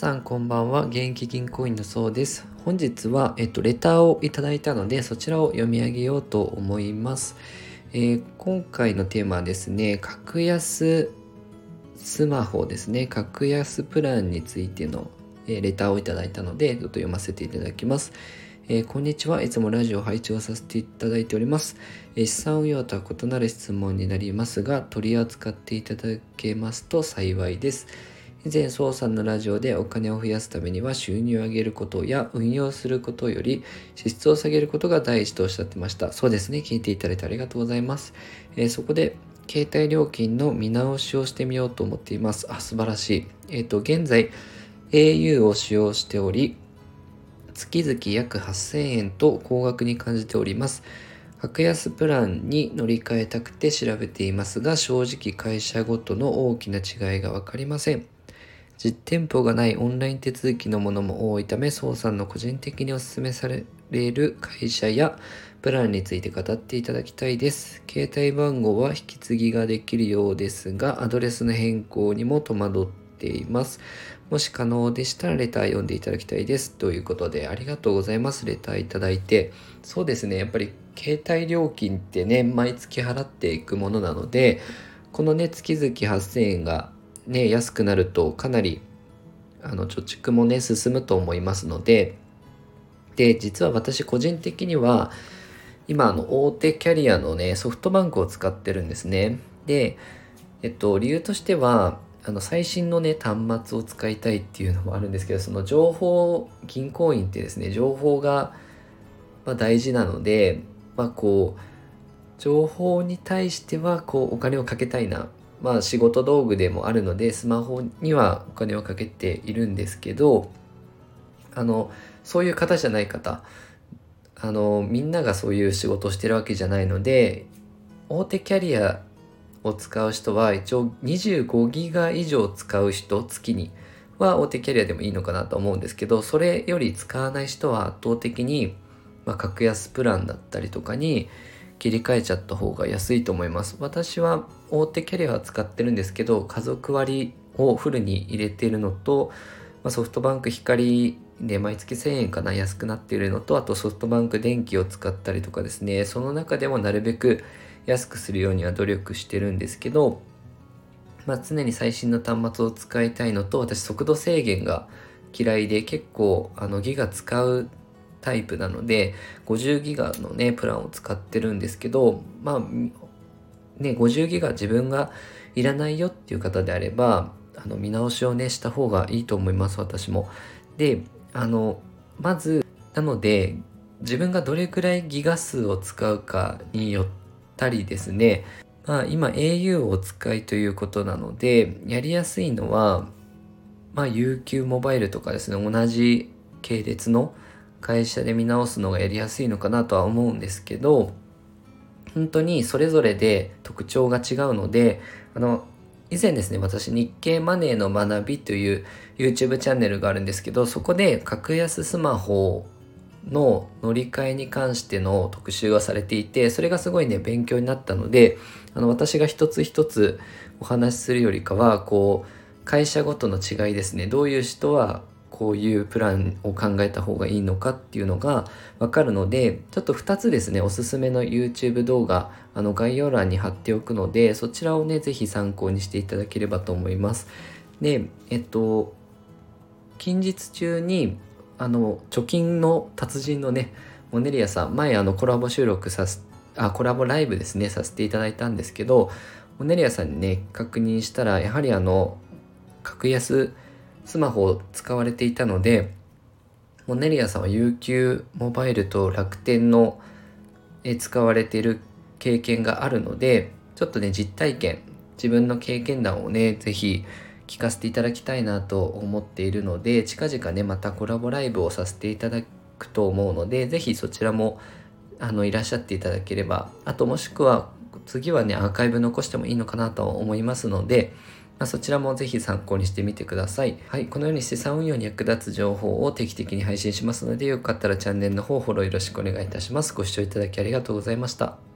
さんこんばんは。現役銀行員のそうです。本日は、えっと、レターをいただいたので、そちらを読み上げようと思います。えー、今回のテーマはですね、格安スマホですね、格安プランについての、え、レターをいただいたので、ちょっと読ませていただきます。えー、こんにちは。いつもラジオ配置をさせていただいております。えー、資産運用とは異なる質問になりますが、取り扱っていただけますと幸いです。以前、宋さんのラジオでお金を増やすためには収入を上げることや運用することより支出を下げることが第一とおっしゃってました。そうですね。聞いていただいてありがとうございます。えー、そこで、携帯料金の見直しをしてみようと思っています。あ、素晴らしい。えっ、ー、と、現在、au を使用しており、月々約8000円と高額に感じております。格安プランに乗り換えたくて調べていますが、正直会社ごとの大きな違いがわかりません。実店舗がないオンライン手続きのものも多いため、宋さんの個人的にお勧めされる会社やプランについて語っていただきたいです。携帯番号は引き継ぎができるようですが、アドレスの変更にも戸惑っています。もし可能でしたらレター読んでいただきたいです。ということで、ありがとうございます。レターいただいて。そうですね、やっぱり携帯料金ってね、毎月払っていくものなので、このね、月々8000円がね、安くなるとかなりあの貯蓄もね、進むと思いますので、で、実は私個人的には、今、あの、大手キャリアのね、ソフトバンクを使ってるんですね。で、えっと、理由としては、あの、最新のね、端末を使いたいっていうのもあるんですけど、その情報、銀行員ってですね、情報が、ま、大事なので、まあ、こう、情報に対しては、こう、お金をかけたいな、まあ仕事道具でもあるのでスマホにはお金をかけているんですけどあのそういう方じゃない方あのみんながそういう仕事をしてるわけじゃないので大手キャリアを使う人は一応25ギガ以上使う人月には大手キャリアでもいいのかなと思うんですけどそれより使わない人は圧倒的に、まあ、格安プランだったりとかに切り替えちゃった方が安いと思います。私は大手キャリアは使ってるんですけど家族割をフルに入れてるのと、まあ、ソフトバンク光で毎月1000円かな安くなっているのとあとソフトバンク電気を使ったりとかですね。その中でもなるべく安くするようには努力してるんですけど、まあ、常に最新の端末を使いたいのと私速度制限が嫌いで結構あのギガ使うタイプなので50ギガのねプランを使ってるんですけどまあね50ギガ自分がいらないよっていう方であればあの見直しをねした方がいいと思います私も。であのまずなので自分がどれくらいギガ数を使うかによったりですねまあ今 au をお使いということなのでやりやすいのはまあ UQ モバイルとかですね同じ系列の会社で見直すのがやりやすいのかなとは思うんですけど本当にそれぞれで特徴が違うのであの以前ですね私日経マネーの学びという YouTube チャンネルがあるんですけどそこで格安スマホの乗り換えに関しての特集がされていてそれがすごいね勉強になったのであの私が一つ一つお話しするよりかはこう会社ごとの違いですねどういう人はこういうプランを考えた方がいいのかっていうのがわかるのでちょっと2つですねおすすめの YouTube 動画あの概要欄に貼っておくのでそちらをね是非参考にしていただければと思います。でえっと近日中にあの貯金の達人のねモネリアさん前あのコラボ収録さすあコラボライブですねさせていただいたんですけどモネリアさんにね確認したらやはりあの格安スマホを使われていたのでモネリアさんは UQ モバイルと楽天の使われている経験があるのでちょっとね実体験自分の経験談をね是非聞かせていただきたいなと思っているので近々ねまたコラボライブをさせていただくと思うので是非そちらもあのいらっしゃっていただければあともしくは次はねアーカイブ残してもいいのかなと思いますのでまあ、そちらもぜひ参考にしてみてください。はい、このように資産運用に役立つ情報を定期的に配信しますので、よかったらチャンネルの方フォローよろしくお願いいたします。ご視聴いただきありがとうございました。